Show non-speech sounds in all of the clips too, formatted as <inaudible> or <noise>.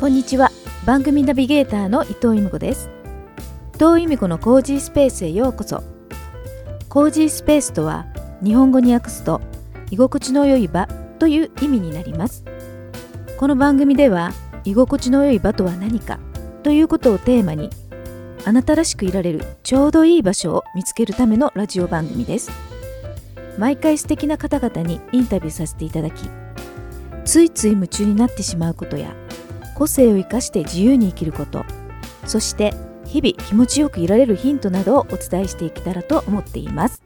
こんにちは。番組ナビゲーターの伊藤由美子です。伊藤由美子のコージースペースへようこそ。コージースペースとは日本語に訳すと居心地の良い場という意味になります。この番組では居心地の良い場とは何かということをテーマにあなたらしくいられるちょうどいい場所を見つけるためのラジオ番組です。毎回素敵な方々にインタビューさせていただきついつい夢中になってしまうことや個性を生かして自由に生きること。そして日々気持ちよくいられるヒントなどをお伝えしていけたらと思っています。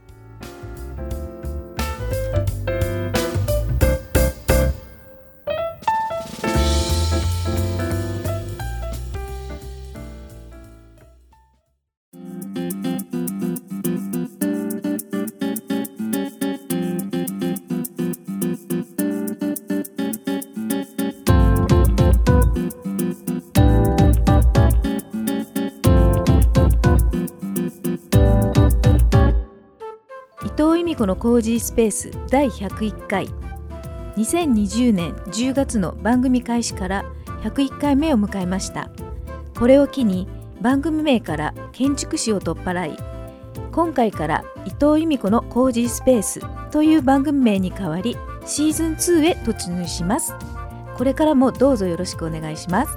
美子のコージースペース第101回。2020年10月の番組開始から101回目を迎えました。これを機に番組名から建築士を取っ払い今回から伊藤由美子のコージースペースという番組名に変わりシーズン2へ突入します。これからもどうぞよろしくお願いします。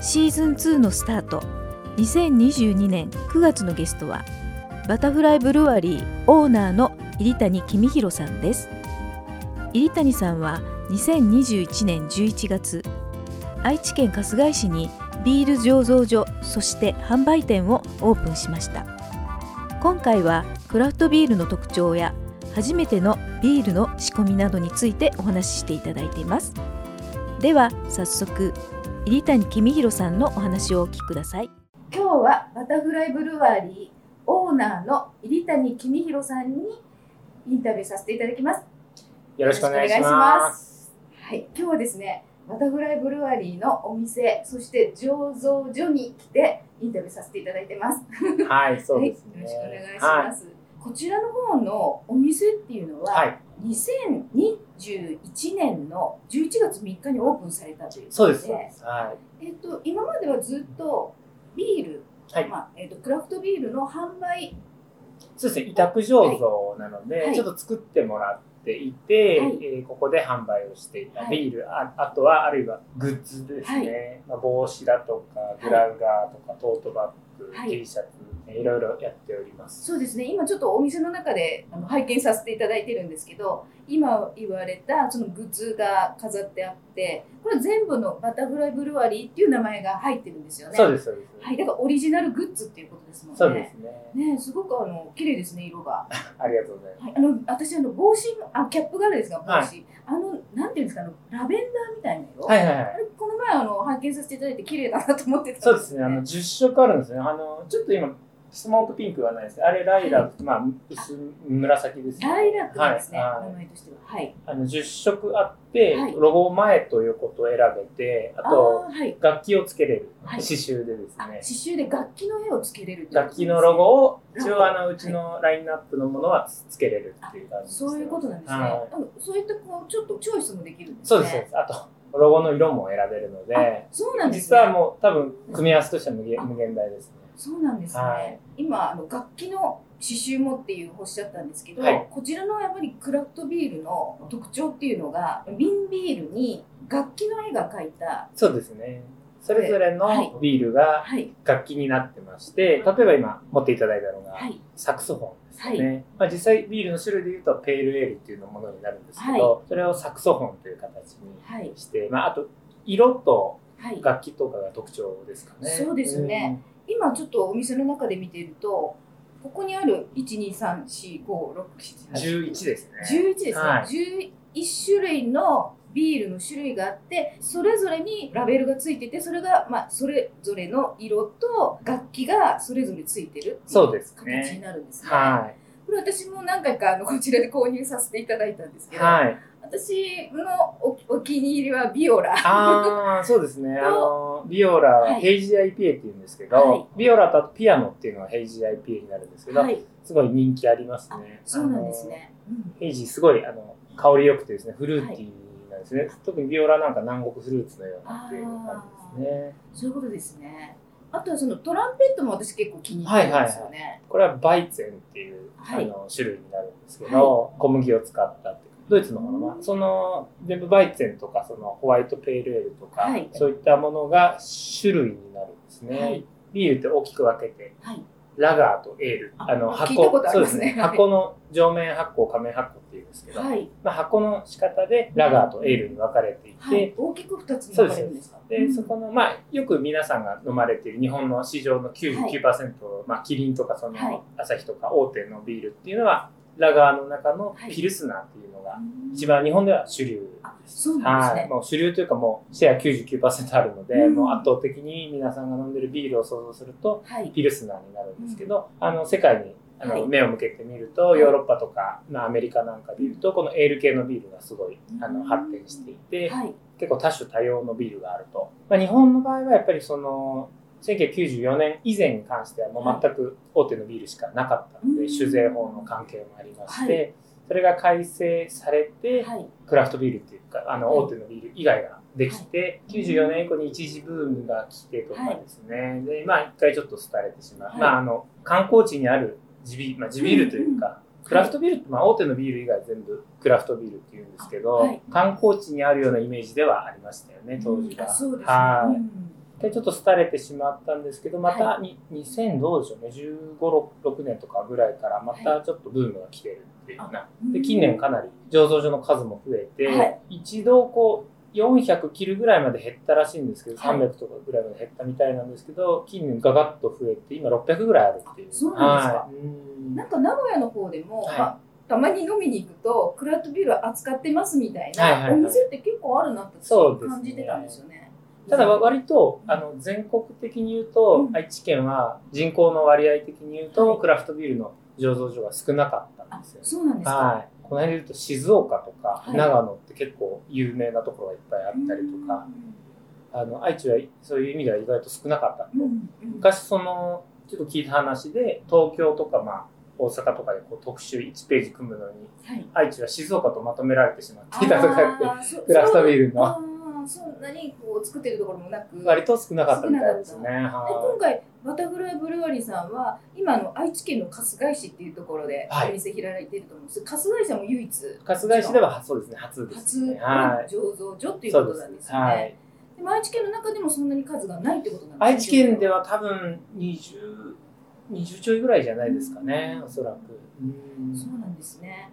シーズン2のスタート。2022年9月のゲストはバタフライブルワリーオーナーの入谷公弘さんです。入谷さんは2021年11月愛知県春日井市にビール醸造所そして販売店をオープンしました。今回はクラフトビールの特徴や初めてのビールの仕込みなどについてお話ししていただいています。では早速入谷公弘さんのお話をお聞きください。今日はバタフライブルワリーオーナーの入谷公弘さんにインタビューさせていただきます。よろしくお願いします。はい、今日はですね、バタフライブルワリーのお店、そして醸造所に来てインタビューさせていただいてます。はい、<laughs> そうですね。はい、よろしくお願いします。こちらの方のお店っていうのは、はい、2021年の11月3日にオープンされたということそうです。そうですはえっと、今まではずっとビール、はい。まあえっと、クラフトビールの販売。い。そうですね。委託醸造なので、はい。ちょっと作ってもらっていて、はい。えーここで販売をしていたはい。ビール、ああとはあるいはグッズですね。まあ、帽子だとか、グラウガーとか、トートバッグ、はい。T シャツ、えーいろいろやっております。そうですね。今ちょっとお店の中で拝見させていただいてるんですけど今言われたそのグッズが飾ってあってこれ全部のバタフライブルワリーっていう名前が入ってるんですよねそうです、そうです。はいだからオリジナルグッズっていうことですもんねそうですね。ねすごくあの綺麗ですね色が、ありがとうございます。はい、あの私あの帽子あキャップがあるんですが帽子、はあのなんていうんですかあのラベンダーみたいな色、はいはいはいこの前あの拝見させていただいて綺麗だなと思ってたんそうですね。あの10色あるんですね。あのちょっと今スモークピンクはないですあれライラック、まあ薄紫ですね。ライラックですね、はい。はい名前としては。はい。あの10色あって、はい。ロゴ前と横と選べて、あと楽器をつけれる、はい。刺繍でですあ刺ね。繍で楽器の絵をつけれるってこと楽器のロゴを一応あのうちのラインナップのものはつつけれるっていう感じです、そういうことなんですね、そういったこうちょっとチョイスもできるんですね。そうですそうです。あとロゴの色も選べるので、あそうなんですね。実はもう多分組み合わせとしては無限無限大ですね。そうなんですね、はい。今あの楽器の刺繍もっていうおっしゃったんですけど、はい。こちらのやっぱりクラフトビールの特徴っていうのが瓶ビールに楽器の絵が描いたそうですね。それぞれはい。のビールがはい。楽器になってまして、例えば今持っていただいたのがはい。サクソフォンですよね。まあ、実際ビールの種類で言うとペールエールっていうのものになるんですけど、それをサクソフォンという形はい。にして、まあ、あと色とはい。楽器とかが特徴ですかね。そうですね今ちょっとお店の中で見ているとここにある1234567うん。11ですね。11ですね、はい11種類のビールの種類があってそれぞれにラベルがついててそれが、まあ、それぞれの色と楽器がそれぞれついてるそうです形にね。なるんですね。はこれ私も何回かあのこちらで購入させていただいたんですい。けど、はい。私のおお気に入りはビオラ。ああ、そうですね。あの、ビオラははいヘイジー IPA って言うんですけど、はいビオラとピアノっていうのはヘイジー IPA になるんですけど、はい、すごい人気ありますあね。そうなんですね。 Hazy すごいあの香り良くてですね、フルーティーなないですね。特にビオラなんか南国フルーツのようなっていう感じですね。そういうことですね。あとはそのトランペットも私結構気に入ってるんですよね。はいはいはい、これはバイツェンっていう、はい、あの種類になるんですけど、はい、小麦を使ったってドイツのものは、その全部バイツェンとかそのホワイトペールエールとか、はい、そういったものが種類になるんですね。ビールって大きく分けて、ラガーとエール。あの箱、そうですね。箱の上面発酵、下面発酵っていうんですけど、はい、まあ、箱の仕方でラガーとエールに分かれていて、はい、大きく2つに分かれるんですか？で、うん、そこの、まあ、よく皆さんが飲まれている日本の市場の99%、はい、まあ、キリンとかその、朝日とか大手のビールっていうのは、ラガーの中のピルスナーっていうのが、一番日本では主流そうなんですね。もう主流というかもうシェア99%あるので、うん、もう圧倒的に皆さんが飲んでるビールを想像すると、ピルスナーになるんですけど、うん、あの、世界にあの、目を向けてみると、ヨーロッパとか、まあ、アメリカなんかでいうと、このエール系のビールがすごい、あの、発展していて、はい、結構多種多様のビールがあると。まあ、日本の場合はやっぱりその、1994年以前に関してはもう全く大手のビールしかなかったので、酒税法の関係もありまして、それが改正されて、クラフトビールっていうか、あの、大手のビール以外ができて、94年以降に一時ブームが来てとかですね。で、まあ一回ちょっと廃れてしまう。まああの、観光地にある地ビ,、まあ、地ビールというか、クラフトビールって、まあ、大手のビール以外全部クラフトビールって言うんですけど、はい、観光地にあるようなイメージではありましたよね、当時は。そうですね。はい。で、ちょっと廃れてしまったんですけど、またに、はい、2000どうでしょうね、15、6年とかぐらいからまたちょっとブームが来てるっていうような。で、近年かなり醸造所の数も増えて、はい、一度こう、400切るぐらいまで減ったらしいんですけど、はい、300とかぐらいまで減ったみたいなんですけど、近年ガガッと増えて、今600ぐらいあるっていう。そうなんですか？はい、なんか名古屋の方でも、はい、まあ、たまに飲みに行くと、クラフトビール扱ってますみたいな、お店って結構あるなって感じてたんですよね。ただ割とあの全国的に言うと、うん、愛知県は人口の割合的に言うと、クラフトビールの醸造所が少なかったんですよ、そうなんですか、はい。この辺で言うと静岡とか長野って結構有名なところがいっぱいあったりとか、あの愛知はそういう意味では意外と少なかったと。昔そのちょっと聞いた話で東京とかまあ大阪とかでこう特集1ページ組むのに、はい、愛知は静岡とまとめられてしまっていたとかってクラフトビールの。そんなにこう作ってるところもなく。割と少なかったみたいですね。で今回バタフライブルワリーさんは今の愛知県の春日井市っていうところでお店開いてると思うんです、はい、春日井市も唯一。春日井市ではそうですね初です、ね、初醸造所っていうことなんですね。はい、でも愛知県の中でもそんなに数がないってことなんですね。愛知県では多分20 20ちょいぐらいじゃないですかね、おそらく。そうなんですね。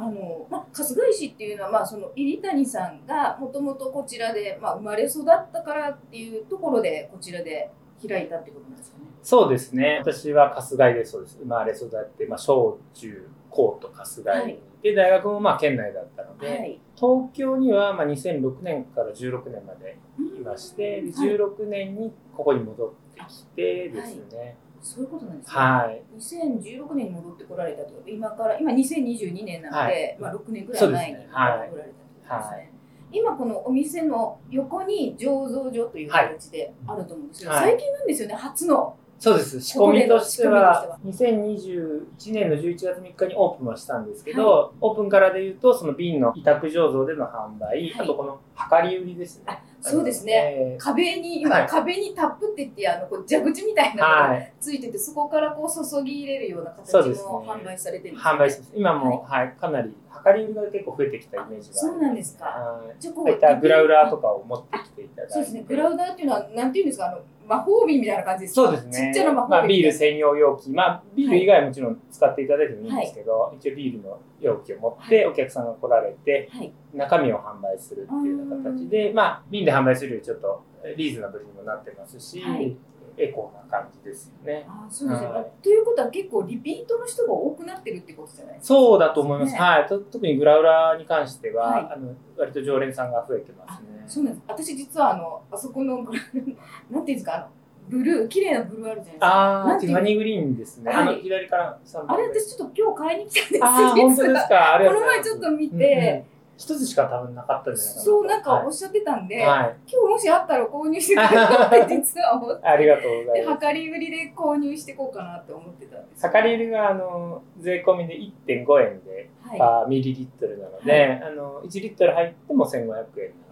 あの、まあ、春日井市っていうのは、まあ、その入谷さんがもともとこちらで、まあ、生まれ育ったからっていうところでこちらで開いたってことなんですかね？そうですね。私は春日井でそうです。生まれ育って、まあ、小中高と春日井、はい、で、大学もまあ県内だったので、はい、東京にはまあ2006年から16年までいまして、うん、16年にここに戻ってきてですね。はいそういうことなんですね。はい。2016年に戻ってこられたと。今から、今2022年なので、はい、まあ6年ぐらい前に戻ってこられたということですね。今このお店の横に醸造所という形であると思うんですけど、はい、最近なんですよね、初の。そうです。仕込みとしては、2021年の11月3日にオープンはしたんですけど、はい、オープンからで言うと、その瓶の委託醸造での販売、はい、あとこの量り売りですね。そうですね。壁に、今、壁にタップって言って、あの、こう蛇口みたいなのがついてて、そこからこう注ぎ入れるような形も販売されてるんです、ね、販売してます。今も、はい、かなり量り売りが結構増えてきたイメージがそうなんですか。じゃこういったグラウラーとかを持ってきていただいて。そうですね。グラウラーっていうのは、なんていうんですか、あの、魔法瓶みたいな感じですか？そうですね。ちっちゃな魔法瓶。まあ、ビール専用容器。まあ、ビール以外もちろん使っていただいてもいいんですけど、はい、一応ビールの容器を持ってお客さんが来られて、はい、中身を販売するっていうような形で、まあ、瓶で販売するよりちょっとリーズナブルにもなってますし、はいエコな感じですよね。あそうですね、はい、ということは結構リピートの人が多くなってるってことじゃないですかそうだと思います。ね、はい。特にグラウラに関しては、はい、あの割と常連さんが増えてますね。そうなんです。私実はあのあそこのグラウラなんていうんですかあのブルー、綺麗なブルーあるじゃないですか。ああ、ティファニーグリーンですね。はい、あの、左からあれ、私ちょっと今日買いに来たんですあ本当ですか？この前ちょっと見て、一つしか多分なかったんじゃないかなそう、なんかおっしゃってたんで、はい、今日もしあったら購入してくれって実は思って。<laughs> ありがとうございます。量り売りで購入していこうかなって思ってたんです。量り売りが、あの、税込みで1.5円で、はい、ミリリットルなので、はい、あの、1リットル入っても1500円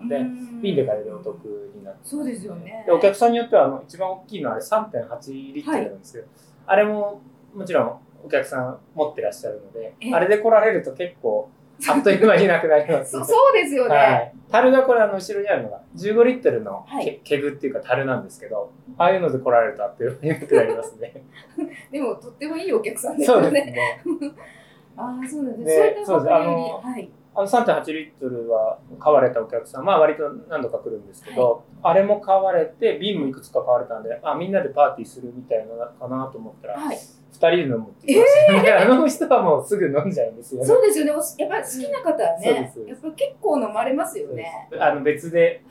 なので、瓶で買えるお得になって、そうですよね。お客さんによっては、あの、一番大きいのはあれ3.8リットルなんですけど、あれも、もちろんお客さん持ってらっしゃるので、あれで来られると結構、あっという間になくなります、ね、<laughs> そうですよね。はい。樽がこれあの後ろにあるのが15リットルのけ、はい、ケグっていうか樽なんですけど、ああいうので来られるとあっという間になくなりますね。<laughs> でもとってもいいお客さんですよね。そうですね。<laughs> ああ、そうなんですね。そうです。あの、はい。あの3.8リットルは買われたお客さん、まあ割と何度か来るんですけど、はい、あれも買われて、瓶もいくつか買われたんで、あ、みんなでパーティーするみたいなかなと思ったら、はい、二人で飲むって言ってました、ね。<laughs> あの人はもうすぐ飲んじゃうんですよね。そうですよね。やっぱり好きな方はね、やっぱ結構飲まれますよね。あの別で、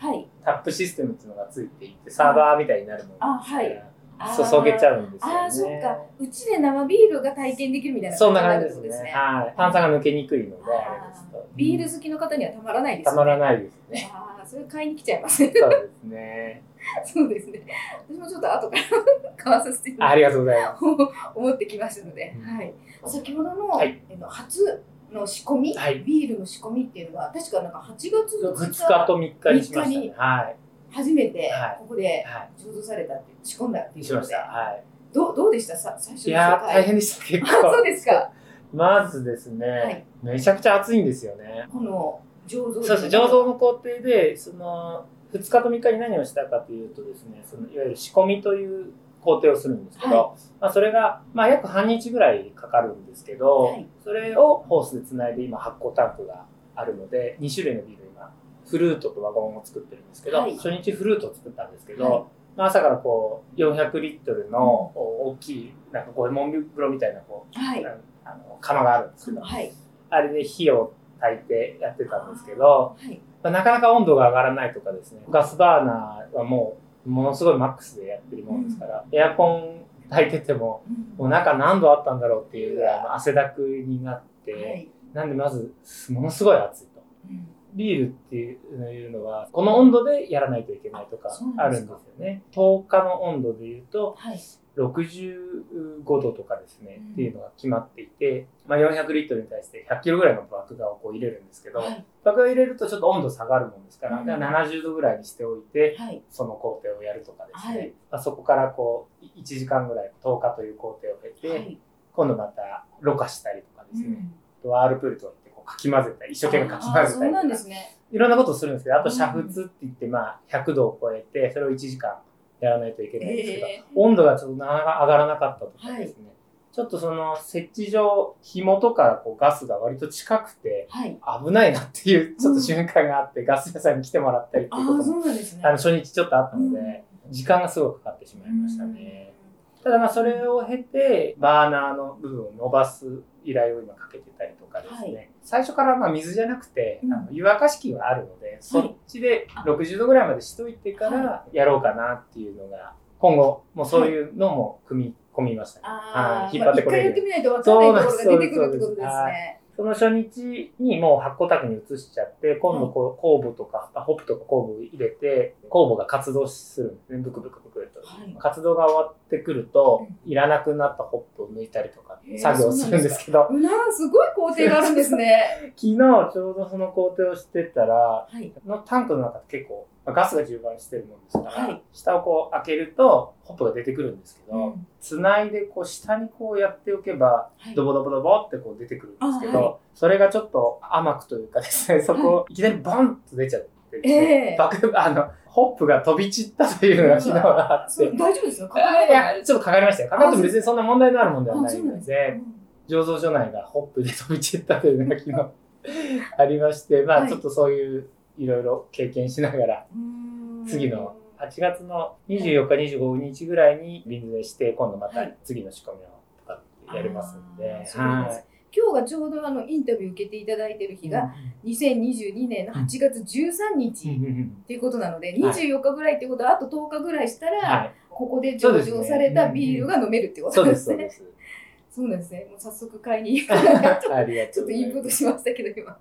タップシステムっていうのがついていて、サーバーみたいになるものあ、はい。注げちゃうんですよね。ああ、そっか。うちで生ビールが体験できるみたいなそんな感じですね。はい。炭酸が抜けにくいので、ビール好きの方にはたまらないですね。たまらないですね。ああ、それ買いに来ちゃいますね。そうですね。<laughs> そうですね。私もちょっと後から買わさせてありがとうございます。<laughs> 思ってきましたので、はい。先ほどの、はい、初の仕込み、はい、ビールの仕込みっていうのは、確かなんか8月2日と3日にしました、ね。はい。初めてここで醸造されたって、仕込んだっていうことで。はい。どうどうでした？さ最初いや大変でした、<laughs> 結構。そうですか。まずですね、はい、めちゃくちゃ暑いんですよね。この醸造そうです醸造の工程で、その、2日と3日に何をしたかというとですね、そのいわゆる仕込みという工程をするんですけど、はい、まあ、それが、まあ、約半日ぐらいかかるんですけど、はい、それをホースでつないで今発酵タンクがあるので、2種類のビール今、フルートとワゴンを作ってるんですけど、はい、初日フルートを作ったんですけど、まあ、朝からこう、400リットルの大きい、なんかこう、モンビ風呂みたいなこう、あの窯があるんですけど、あれで火を炊いてやってたんですけど、まあ、なかなか温度が上がらないとかですね、ガスバーナーはもう、ものすごいマックスでやってるもんですから、エアコン炊いてても、もう中何度あったんだろうっていうぐらい汗だくになって、なんでまず、ものすごい暑いと。ビールっていうのは、この温度でやらないといけないとかあるんですよね。10日の温度で言うと、65度とかですね、っていうのが決まっていて、まあ、400リットルに対して100キロぐらいの麦芽をこう入れるんですけど、はい、麦芽入れるとちょっと温度下がるもんですから、うん、70度ぐらいにしておいて、はい、その工程をやるとかですね、はい、まあ、そこからこう1時間ぐらい10日という工程を経て、今度またろ過したりとかですね、うん、ワールプールといってこうかき混ぜたり、一生懸命かき混ぜたりとか、ね、いろんなことをするんですけど、あと煮沸って言って、まあ100度を超えて、それを1時間やらないといけないんですけど、えー、温度がちょっとなかなか上がらなかったとかですね、はい、ちょっとその設置上、紐とかこうガスが割と近くて、危ないなっていうちょっと瞬間があって、うん、ガス屋さんに来てもらったりっていうことも、あ、ね、の初日ちょっとあったので、うん、時間がすごくかかってしまいましたね。ただまあそれを経て、バーナーの部分を伸ばす依頼を今かけてたりとかですね、はい、最初からまあ水じゃなくて、うん、あの湯沸かし器があるので、そっちで60度ぐらいまでしといてからやろうかなっていうのが、今後、もうそういうのも組み込みましたね。はい、引っ張ってこれる。一回やってみないと分かんないところが出てくるってことですね。その初日にもう発酵クに移しちゃって、今度こう酵母とか、ホップとか酵母を入れて、酵母が活動するんですね。ブクブクブクと。はい、活動が終わってくると、いらなくなったホップを抜いたりとか、作業するんですけど。うなすごい工程があるんですね。昨日ちょうどその工程をしてたら、はい、のタンクの中って結構ガスが充満してるもんですから、はい、下をこう開けるとホップが出てくるんですけど、うん、つないでこう下にこうやっておけば、はい、ドボドボドボってこう出てくるんですけど、はい、それがちょっと甘くというかですね、そこいきなりボンと出ちゃってですね、え。ー、爆あの、ホップが飛び散ったというのが昨日あって。大丈夫ですよいや、ちょっとかかりましたよ。かかっても別にそんな問題のあるもんではないので、醸造所内がホップで飛び散ったというのが昨日ありまして、まあちょっとそういういろいろ経験しながら、次の8月の24日、25日ぐらいに臨済して、今度また次の仕込みをやりますんで。はい。今日がちょうどあのインタビュー受けていただいてる日が2022年の8月13日っていうことなので、24日ぐらいってことはあと10日ぐらいしたら、ここで上場されたビールが飲めるってことですね。そう <laughs> なんですね。もう早速買いに行かない。と。<laughs> ちょっとインプットしましたけど、今。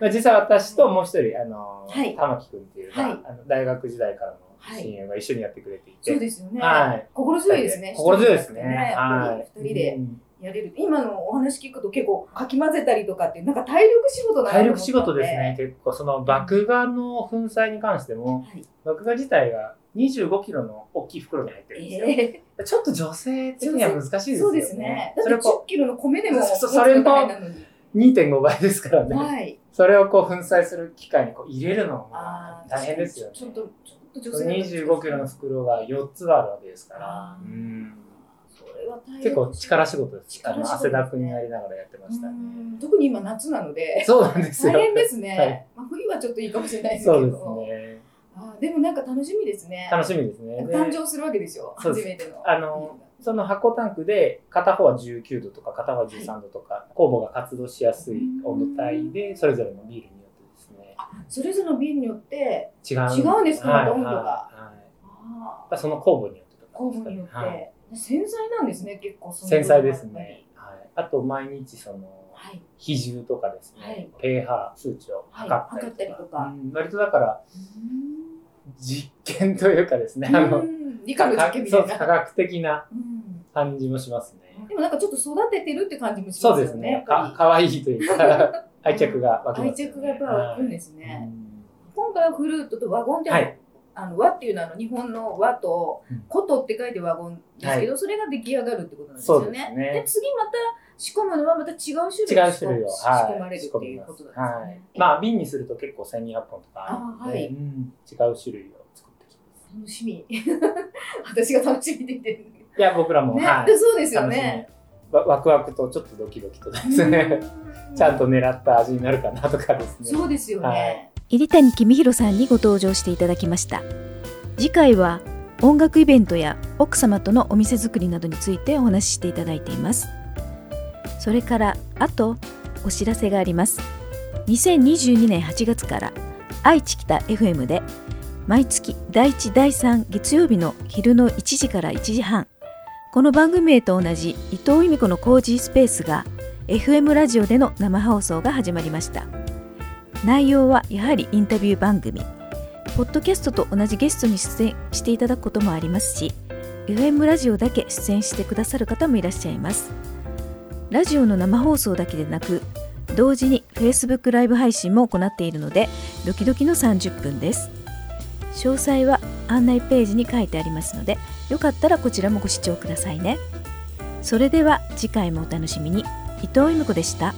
まあ、実際私ともう一人、あの、はい、玉木君っていう、はい、あの大学時代からの親友が一緒にやってくれていて。そうですよね。はい。心強いですね。心強いですね。はい。二人で。やれる。今のお話聞くと結構かき混ぜたりとかってなんか体力仕事な体力仕事ですね。結構その麦芽の粉砕に関しても、はい、麦芽自体が25キロの大きい袋に入ってるんですよ。えー、ちょっと女性的には難しいですよね。そうですね。だって10キロの米でもそれも2.5倍ですからね。はい。それをこう粉砕する機械にこう入れるのも大変ですよね。ちょっと、ちょっと女性25キロの袋が4つあるわけですから。うん。結構力仕事です。あの汗だくになりながらやってましたね。特に今夏なので。そうなんですよ。大変ですね。まあ冬はちょっといいかもしれないですけど。そうですね。あでもなんか楽しみですね。楽しみですね。誕生するわけですよ。初めての。あの、その発酵タンクで片方は19度とか片方は13度とか、酵母が活動しやすい温度帯でそれぞれのビールによってですね。それぞれのビールによって違う違うんですか、温度が。はいはい、その酵母によってとか、ね。酵母によって。繊細なんですね、結構繊細ですね。はい。あと毎日その、比重とかですね、はい、ペーハー数値を測ったりとか。はい、割とだから、実験というかですね、あの、理科の実験みたいな。科学的な感じもしますね。でもなんかちょっと育ててるって感じもしますよね。そうですね。かかわいいというか、<laughs> 愛着が湧く、ね、愛着がやっぱ湧くんですね。今回はフルートとワゴンって、はい、あの和っていうのは日本の和と琴って書いてワゴンですけど、はい、それが出来上がるってことなんですよね。で、ね、次また仕込むのはまた違う種類違う種類を、仕込まれるっていうことなんですね。はい、まあ瓶にすると結構1200本とかあるので、はいうん、違う種類を作ってきます。楽しみ。<laughs> 私が楽しみでいてる。いや、僕らも、ね、はい。そうですよね。ワクワクとちょっとドキドキとですね、ちゃんと狙った味になるかなとかですね。そうですよね。はい入谷公弘さんにご登場していただきました次回は音楽イベントや奥様とのお店作りなどについてお話ししていただいていますそれからあとお知らせがあります。2022年8月から愛知北 FM で毎月第1第3月曜日の昼の1時から1時半この番組へと同じ伊藤由美子のコージースペースが FM ラジオでの生放送が始まりました。内容はやはりインタビュー番組。ポッドキャストと同じゲストに出演していただくこともありますし FM ラジオだけ出演してくださる方もいらっしゃいます。ラジオの生放送だけでなく同時に Facebook ライブ配信も行っているのでドキドキの30分です。詳細は案内ページに書いてありますのでよかったらこちらもご視聴くださいね。それでは次回もお楽しみに。伊藤由美子でした。